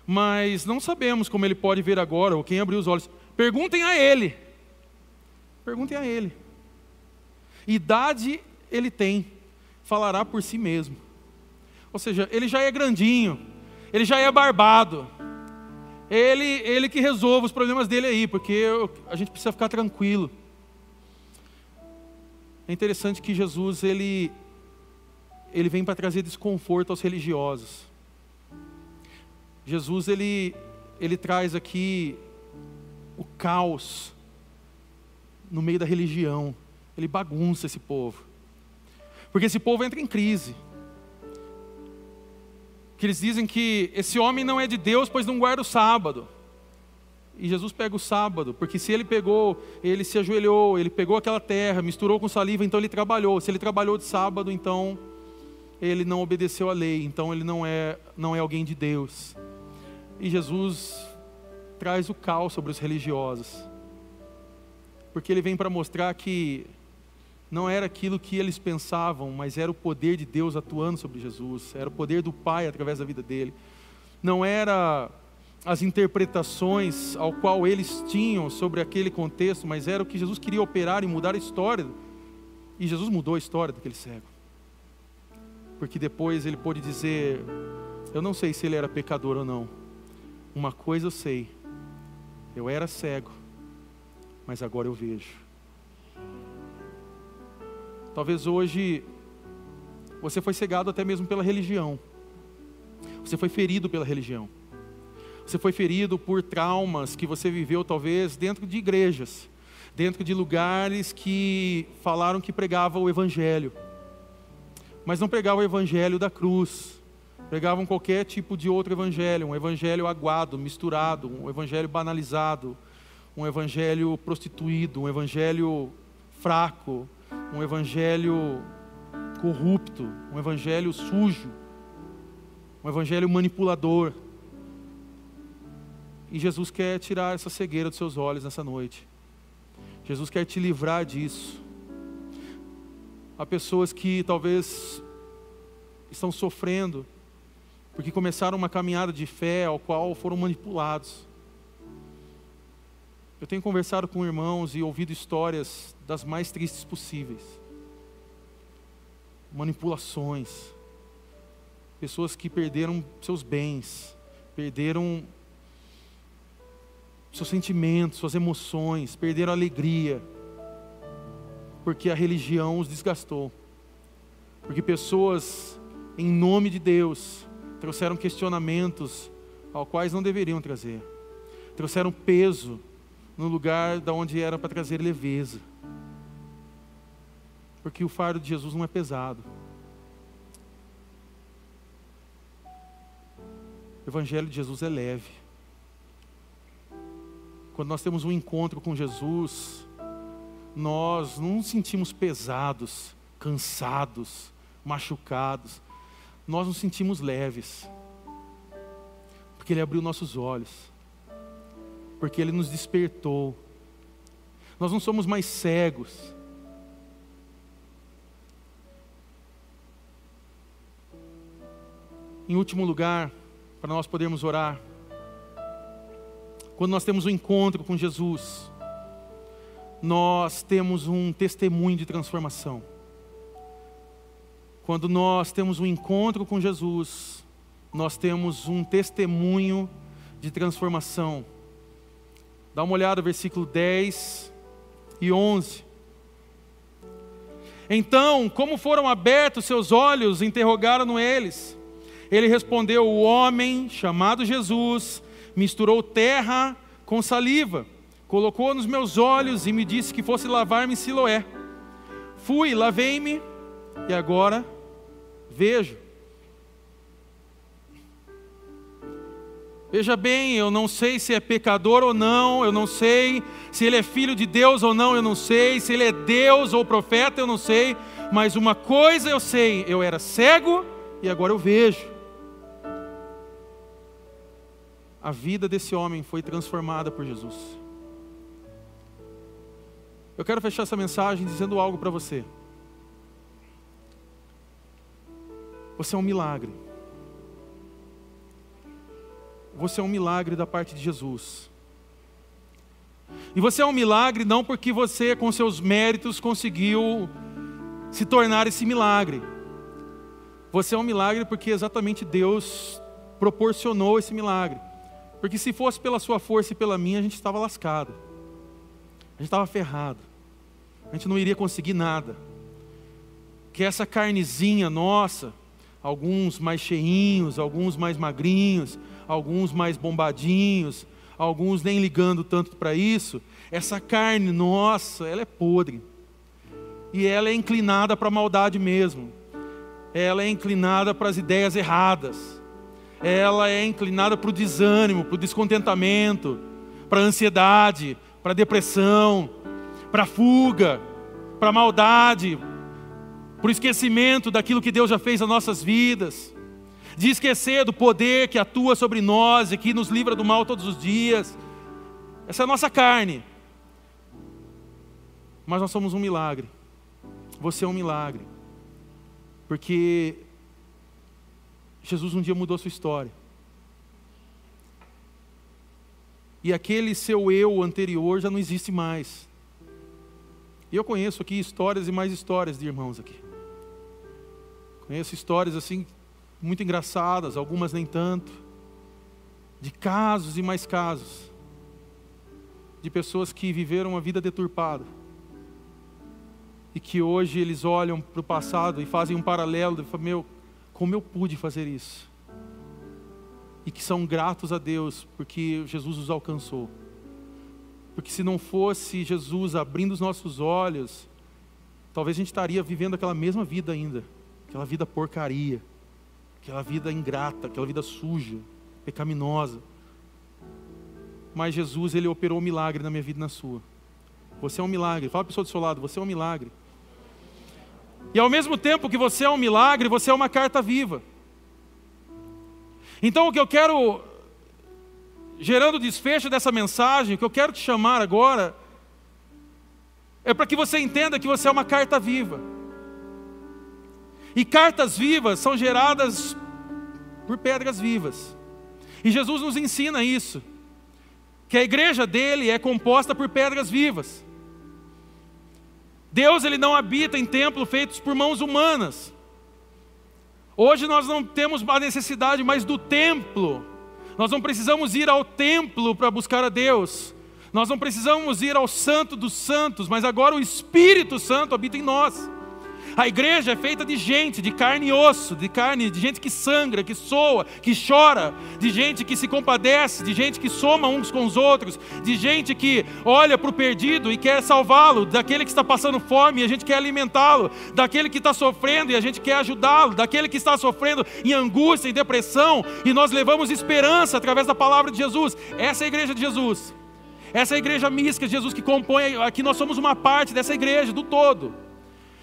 mas não sabemos como ele pode ver agora ou quem abriu os olhos. Perguntem a ele. Perguntem a ele. Idade ele tem, falará por si mesmo. Ou seja, ele já é grandinho, ele já é barbado. Ele, ele que resolve os problemas dele aí, porque a gente precisa ficar tranquilo. É interessante que Jesus ele ele vem para trazer desconforto aos religiosos. Jesus ele ele traz aqui o caos no meio da religião. Ele bagunça esse povo. Porque esse povo entra em crise. Que eles dizem que esse homem não é de Deus, pois não guarda o sábado. E Jesus pega o sábado, porque se ele pegou, ele se ajoelhou, ele pegou aquela terra, misturou com saliva, então ele trabalhou. Se ele trabalhou de sábado, então ele não obedeceu à lei, então ele não é, não é alguém de Deus. E Jesus traz o caos sobre os religiosos, porque ele vem para mostrar que não era aquilo que eles pensavam, mas era o poder de Deus atuando sobre Jesus, era o poder do Pai através da vida dele. Não era as interpretações ao qual eles tinham sobre aquele contexto, mas era o que Jesus queria operar e mudar a história. E Jesus mudou a história daquele cego porque depois ele pôde dizer: Eu não sei se ele era pecador ou não. Uma coisa eu sei: eu era cego, mas agora eu vejo. Talvez hoje você foi cegado até mesmo pela religião. Você foi ferido pela religião. Você foi ferido por traumas que você viveu talvez dentro de igrejas, dentro de lugares que falaram que pregavam o evangelho mas não pregavam o evangelho da cruz, pregavam qualquer tipo de outro evangelho, um evangelho aguado, misturado, um evangelho banalizado, um evangelho prostituído, um evangelho fraco, um evangelho corrupto, um evangelho sujo, um evangelho manipulador. E Jesus quer tirar essa cegueira dos seus olhos nessa noite. Jesus quer te livrar disso. Há pessoas que talvez estão sofrendo porque começaram uma caminhada de fé ao qual foram manipulados. Eu tenho conversado com irmãos e ouvido histórias das mais tristes possíveis. Manipulações. Pessoas que perderam seus bens, perderam seus sentimentos, suas emoções, perderam a alegria porque a religião os desgastou. Porque pessoas, em nome de Deus, trouxeram questionamentos ao quais não deveriam trazer. Trouxeram peso no lugar da onde era para trazer leveza. Porque o fardo de Jesus não é pesado. O evangelho de Jesus é leve. Quando nós temos um encontro com Jesus, nós não nos sentimos pesados, cansados, machucados, nós nos sentimos leves. Porque Ele abriu nossos olhos, porque Ele nos despertou. Nós não somos mais cegos. Em último lugar, para nós podermos orar, quando nós temos um encontro com Jesus, nós temos um testemunho de transformação. Quando nós temos um encontro com Jesus, nós temos um testemunho de transformação. Dá uma olhada versículo 10 e 11. Então, como foram abertos seus olhos, interrogaram eles. Ele respondeu: O homem chamado Jesus misturou terra com saliva, colocou nos meus olhos e me disse que fosse lavar-me em Siloé. Fui, lavei-me e agora vejo. Veja bem, eu não sei se é pecador ou não, eu não sei se ele é filho de Deus ou não, eu não sei se ele é Deus ou profeta, eu não sei, mas uma coisa eu sei: eu era cego e agora eu vejo a vida desse homem foi transformada por Jesus. Eu quero fechar essa mensagem dizendo algo para você. Você é um milagre. Você é um milagre da parte de Jesus. E você é um milagre não porque você, com seus méritos, conseguiu se tornar esse milagre. Você é um milagre porque exatamente Deus proporcionou esse milagre. Porque se fosse pela sua força e pela minha, a gente estava lascado. A gente estava ferrado. A gente não iria conseguir nada. Que essa carnezinha nossa, alguns mais cheinhos, alguns mais magrinhos, alguns mais bombadinhos, alguns nem ligando tanto para isso, essa carne nossa, ela é podre. E ela é inclinada para a maldade mesmo. Ela é inclinada para as ideias erradas ela é inclinada para o desânimo, para o descontentamento, para a ansiedade, para a depressão, para a fuga, para a maldade, para o esquecimento daquilo que Deus já fez nas nossas vidas, de esquecer do poder que atua sobre nós e que nos livra do mal todos os dias. Essa é a nossa carne. Mas nós somos um milagre. Você é um milagre. Porque Jesus um dia mudou a sua história. E aquele seu eu anterior já não existe mais. E eu conheço aqui histórias e mais histórias de irmãos aqui. Conheço histórias assim muito engraçadas, algumas nem tanto. De casos e mais casos. De pessoas que viveram uma vida deturpada. E que hoje eles olham para o passado e fazem um paralelo e falam, meu, como eu pude fazer isso? E que são gratos a Deus porque Jesus os alcançou. Porque se não fosse Jesus abrindo os nossos olhos, talvez a gente estaria vivendo aquela mesma vida ainda, aquela vida porcaria, aquela vida ingrata, aquela vida suja, pecaminosa. Mas Jesus, ele operou um milagre na minha vida e na sua. Você é um milagre. Fala para a pessoa do seu lado, você é um milagre. E ao mesmo tempo que você é um milagre, você é uma carta viva. Então o que eu quero, gerando o desfecho dessa mensagem, o que eu quero te chamar agora, é para que você entenda que você é uma carta viva. E cartas vivas são geradas por pedras vivas. E Jesus nos ensina isso, que a igreja dele é composta por pedras vivas. Deus ele não habita em templos feitos por mãos humanas. Hoje nós não temos a necessidade mais do templo. Nós não precisamos ir ao templo para buscar a Deus. Nós não precisamos ir ao Santo dos Santos, mas agora o Espírito Santo habita em nós. A igreja é feita de gente, de carne e osso, de carne, de gente que sangra, que soa, que chora, de gente que se compadece, de gente que soma uns com os outros, de gente que olha para o perdido e quer salvá-lo, daquele que está passando fome e a gente quer alimentá-lo, daquele que está sofrendo e a gente quer ajudá-lo, daquele que está sofrendo em angústia, em depressão, e nós levamos esperança através da palavra de Jesus. Essa é a igreja de Jesus. Essa é a igreja mística de Jesus que compõe, aqui nós somos uma parte dessa igreja, do todo.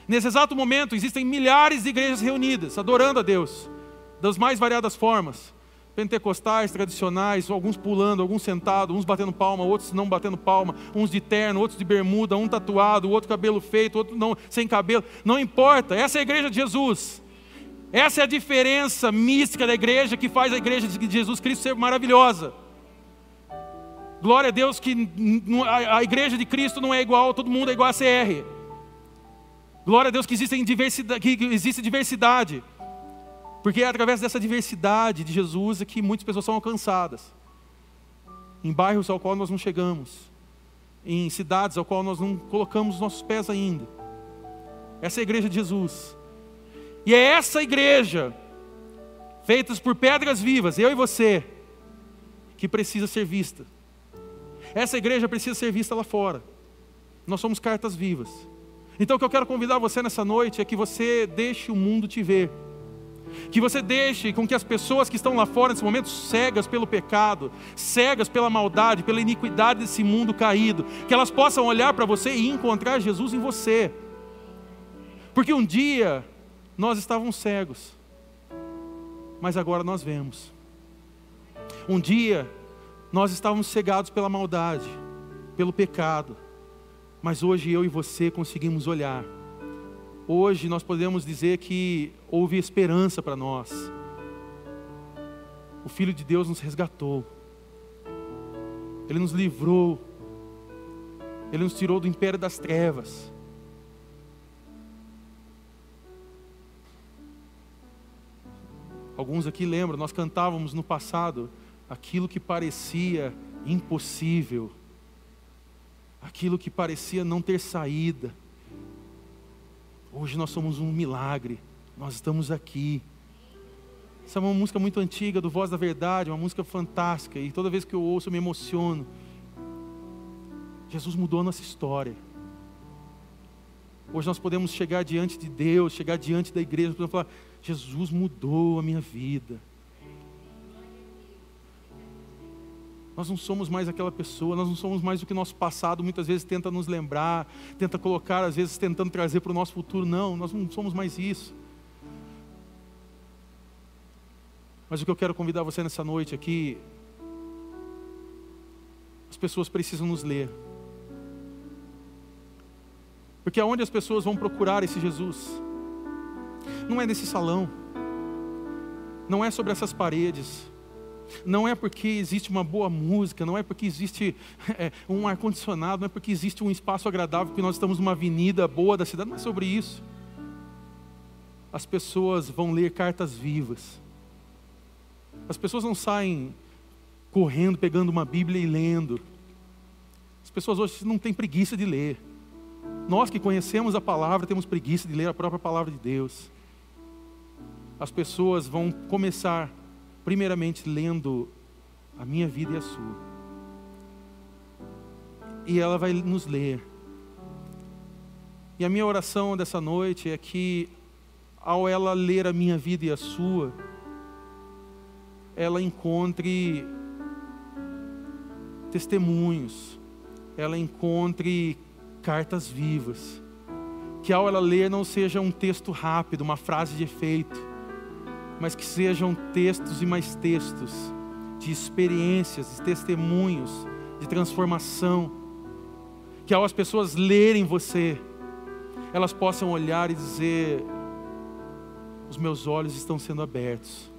Nesse exato momento, existem milhares de igrejas reunidas, adorando a Deus, das mais variadas formas. pentecostais tradicionais, alguns pulando, alguns sentados, uns batendo palma, outros não batendo palma, uns de terno, outros de bermuda, um tatuado, outro cabelo feito, outro não, sem cabelo. Não importa, essa é a igreja de Jesus. Essa é a diferença mística da igreja que faz a igreja de Jesus Cristo ser maravilhosa. Glória a Deus que a igreja de Cristo não é igual, todo mundo é igual a CR. Glória a Deus que existe diversidade, que existe diversidade. Porque é através dessa diversidade de Jesus é que muitas pessoas são alcançadas. Em bairros ao qual nós não chegamos, em cidades ao qual nós não colocamos os nossos pés ainda. Essa é a igreja de Jesus. E é essa igreja, feita por pedras vivas, eu e você, que precisa ser vista. Essa igreja precisa ser vista lá fora. Nós somos cartas vivas. Então o que eu quero convidar você nessa noite é que você deixe o mundo te ver que você deixe com que as pessoas que estão lá fora nesse momento, cegas pelo pecado, cegas pela maldade, pela iniquidade desse mundo caído, que elas possam olhar para você e encontrar Jesus em você. Porque um dia nós estávamos cegos, mas agora nós vemos. Um dia nós estávamos cegados pela maldade, pelo pecado, mas hoje eu e você conseguimos olhar Hoje nós podemos dizer que houve esperança para nós. O Filho de Deus nos resgatou, Ele nos livrou, Ele nos tirou do império das trevas. Alguns aqui lembram, nós cantávamos no passado aquilo que parecia impossível, aquilo que parecia não ter saída Hoje nós somos um milagre, nós estamos aqui. Essa é uma música muito antiga, do Voz da Verdade, uma música fantástica, e toda vez que eu ouço eu me emociono. Jesus mudou a nossa história. Hoje nós podemos chegar diante de Deus, chegar diante da igreja, podemos falar: Jesus mudou a minha vida. Nós não somos mais aquela pessoa, nós não somos mais o que nosso passado muitas vezes tenta nos lembrar, tenta colocar, às vezes tentando trazer para o nosso futuro. Não, nós não somos mais isso. Mas o que eu quero convidar você nessa noite aqui, as pessoas precisam nos ler. Porque aonde as pessoas vão procurar esse Jesus? Não é nesse salão, não é sobre essas paredes, não é porque existe uma boa música, não é porque existe é, um ar-condicionado, não é porque existe um espaço agradável, que nós estamos numa avenida boa da cidade, não é sobre isso. As pessoas vão ler cartas vivas. As pessoas não saem correndo, pegando uma Bíblia e lendo. As pessoas hoje não têm preguiça de ler. Nós que conhecemos a palavra temos preguiça de ler a própria palavra de Deus. As pessoas vão começar primeiramente lendo a minha vida e a sua. E ela vai nos ler. E a minha oração dessa noite é que, ao ela ler a minha vida e a sua, ela encontre testemunhos, ela encontre cartas vivas. Que ao ela ler não seja um texto rápido, uma frase de efeito, mas que sejam textos e mais textos de experiências, de testemunhos, de transformação, que ao as pessoas lerem você, elas possam olhar e dizer: os meus olhos estão sendo abertos.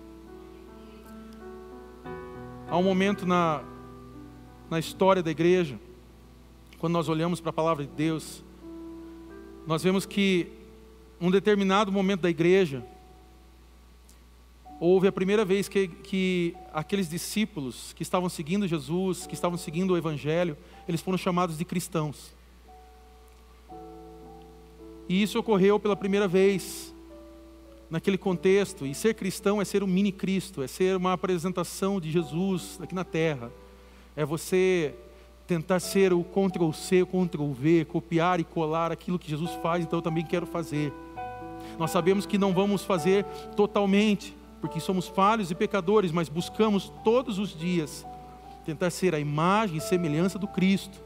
Há um momento na, na história da igreja, quando nós olhamos para a palavra de Deus, nós vemos que um determinado momento da igreja, houve a primeira vez que, que aqueles discípulos que estavam seguindo Jesus, que estavam seguindo o Evangelho, eles foram chamados de cristãos. E isso ocorreu pela primeira vez naquele contexto. E ser cristão é ser um mini Cristo, é ser uma apresentação de Jesus aqui na terra. É você tentar ser o Ctrl C, Ctrl V, copiar e colar aquilo que Jesus faz, então eu também quero fazer. Nós sabemos que não vamos fazer totalmente, porque somos falhos e pecadores, mas buscamos todos os dias tentar ser a imagem e semelhança do Cristo.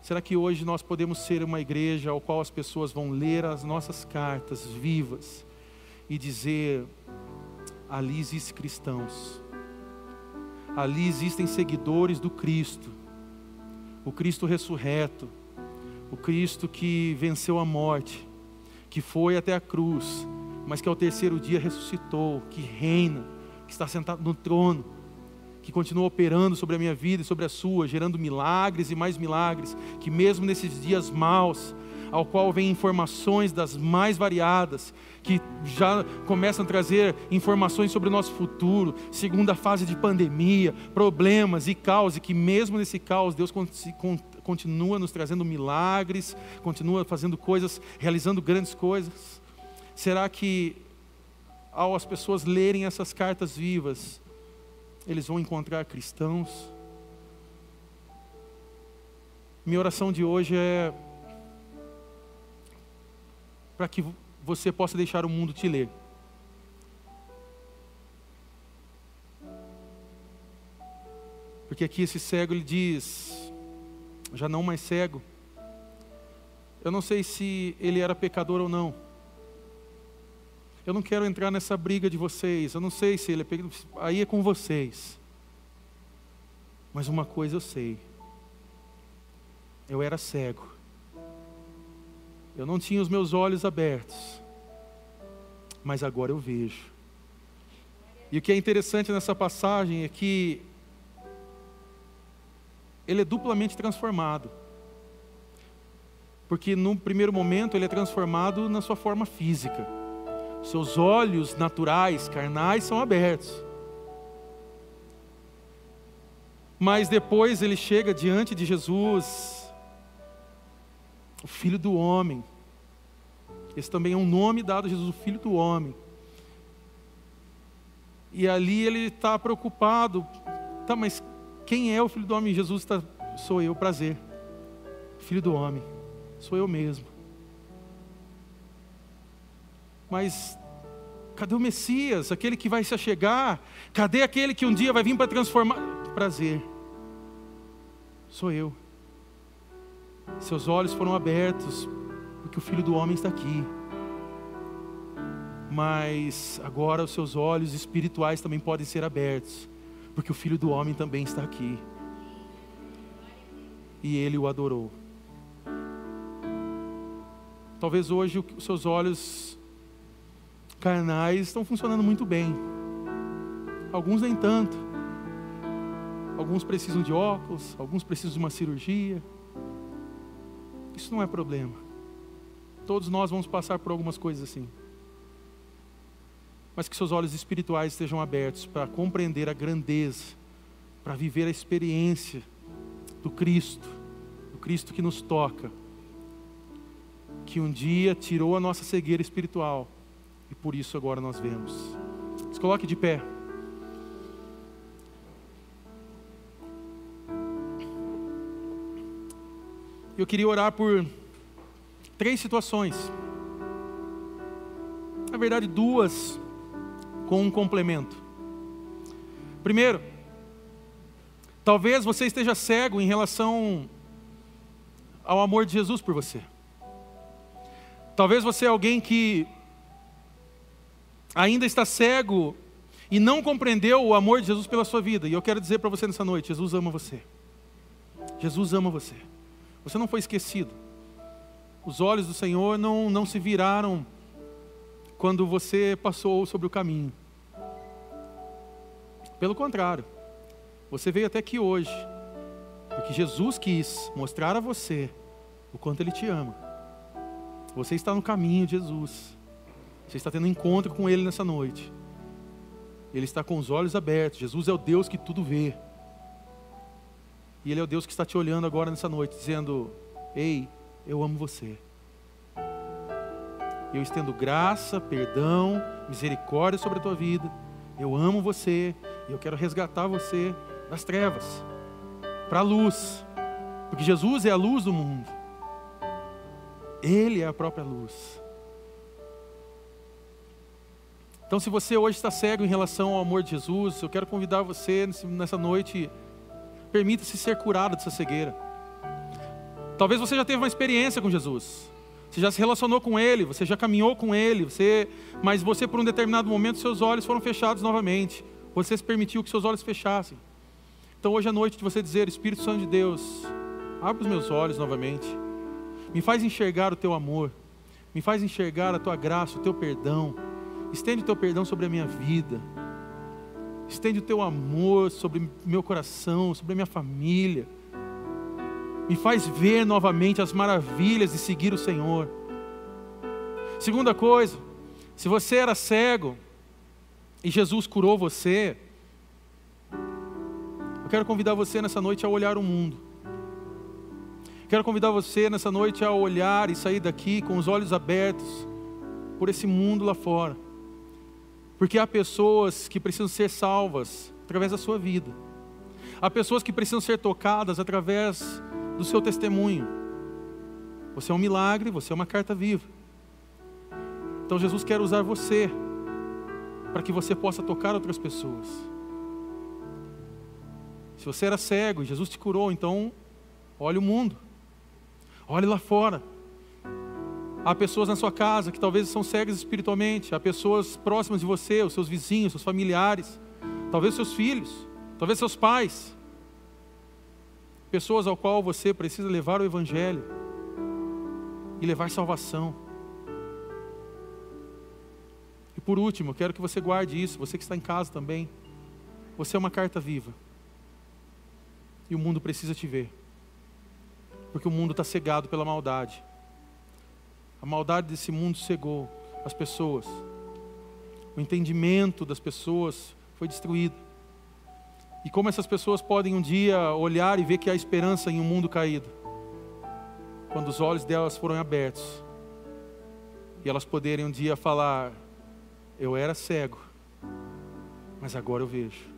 Será que hoje nós podemos ser uma igreja ao qual as pessoas vão ler as nossas cartas vivas e dizer: ali existem cristãos, ali existem seguidores do Cristo, o Cristo ressurreto, o Cristo que venceu a morte, que foi até a cruz, mas que ao terceiro dia ressuscitou, que reina, que está sentado no trono, que continua operando sobre a minha vida e sobre a sua, gerando milagres e mais milagres, que mesmo nesses dias maus, ao qual vem informações das mais variadas, que já começam a trazer informações sobre o nosso futuro, segunda fase de pandemia, problemas e caos, e que mesmo nesse caos Deus continua nos trazendo milagres, continua fazendo coisas, realizando grandes coisas. Será que ao as pessoas lerem essas cartas vivas, eles vão encontrar cristãos? Minha oração de hoje é para que você possa deixar o mundo te ler. Porque aqui esse cego ele diz, já não mais cego. Eu não sei se ele era pecador ou não. Eu não quero entrar nessa briga de vocês. Eu não sei se ele é pecador. Aí é com vocês. Mas uma coisa eu sei. Eu era cego. Eu não tinha os meus olhos abertos, mas agora eu vejo. E o que é interessante nessa passagem é que ele é duplamente transformado. Porque no primeiro momento ele é transformado na sua forma física. Seus olhos naturais, carnais, são abertos. Mas depois ele chega diante de Jesus, o Filho do Homem. Esse também é um nome dado a Jesus, o Filho do Homem. E ali ele está preocupado. Tá, mas quem é o Filho do Homem? Jesus está, sou eu, prazer. Filho do Homem, sou eu mesmo. Mas cadê o Messias, aquele que vai se achegar? Cadê aquele que um dia vai vir para transformar? Prazer, sou eu. Seus olhos foram abertos, porque o Filho do Homem está aqui. Mas agora os seus olhos espirituais também podem ser abertos, porque o Filho do Homem também está aqui. E ele o adorou. Talvez hoje os seus olhos carnais estão funcionando muito bem. Alguns nem tanto. Alguns precisam de óculos, alguns precisam de uma cirurgia. Isso não é problema. Todos nós vamos passar por algumas coisas assim. Mas que seus olhos espirituais estejam abertos para compreender a grandeza, para viver a experiência do Cristo, do Cristo que nos toca, que um dia tirou a nossa cegueira espiritual e por isso agora nós vemos. Se coloque de pé. eu queria orar por três situações. Na verdade, duas com um complemento. Primeiro, talvez você esteja cego em relação ao amor de Jesus por você. Talvez você é alguém que ainda está cego e não compreendeu o amor de Jesus pela sua vida. E eu quero dizer para você nessa noite: Jesus ama você. Jesus ama você. Você não foi esquecido. Os olhos do Senhor não, não se viraram quando você passou sobre o caminho. Pelo contrário, você veio até aqui hoje, porque Jesus quis mostrar a você o quanto Ele te ama. Você está no caminho de Jesus. Você está tendo um encontro com Ele nessa noite. Ele está com os olhos abertos. Jesus é o Deus que tudo vê. E Ele é o Deus que está te olhando agora nessa noite, dizendo: Ei, eu amo você. Eu estendo graça, perdão, misericórdia sobre a tua vida. Eu amo você e eu quero resgatar você das trevas para a luz, porque Jesus é a luz do mundo. Ele é a própria luz. Então, se você hoje está cego em relação ao amor de Jesus, eu quero convidar você nessa noite Permita-se ser curado dessa cegueira. Talvez você já teve uma experiência com Jesus. Você já se relacionou com Ele, você já caminhou com Ele, você, mas você, por um determinado momento, seus olhos foram fechados novamente. Você se permitiu que seus olhos fechassem. Então, hoje à noite, de você dizer: Espírito Santo de Deus, abre os meus olhos novamente, me faz enxergar o Teu amor, me faz enxergar a Tua graça, o Teu perdão. Estende o Teu perdão sobre a minha vida, estende o Teu amor sobre meu coração, sobre a minha família me faz ver novamente as maravilhas de seguir o Senhor. Segunda coisa, se você era cego e Jesus curou você, eu quero convidar você nessa noite a olhar o mundo. Quero convidar você nessa noite a olhar e sair daqui com os olhos abertos por esse mundo lá fora. Porque há pessoas que precisam ser salvas através da sua vida. Há pessoas que precisam ser tocadas através do seu testemunho. Você é um milagre, você é uma carta viva. Então Jesus quer usar você para que você possa tocar outras pessoas. Se você era cego e Jesus te curou, então olhe o mundo. Olhe lá fora. Há pessoas na sua casa que talvez são cegas espiritualmente, há pessoas próximas de você, os seus vizinhos, seus familiares, talvez seus filhos, talvez seus pais pessoas ao qual você precisa levar o Evangelho e levar salvação. E por último, quero que você guarde isso, você que está em casa também. Você é uma carta viva. E o mundo precisa te ver. Porque o mundo está cegado pela maldade. A maldade desse mundo cegou as pessoas. O entendimento das pessoas foi destruído. E como essas pessoas podem um dia olhar e ver que há esperança em um mundo caído, quando os olhos delas foram abertos, e elas poderem um dia falar: Eu era cego, mas agora eu vejo.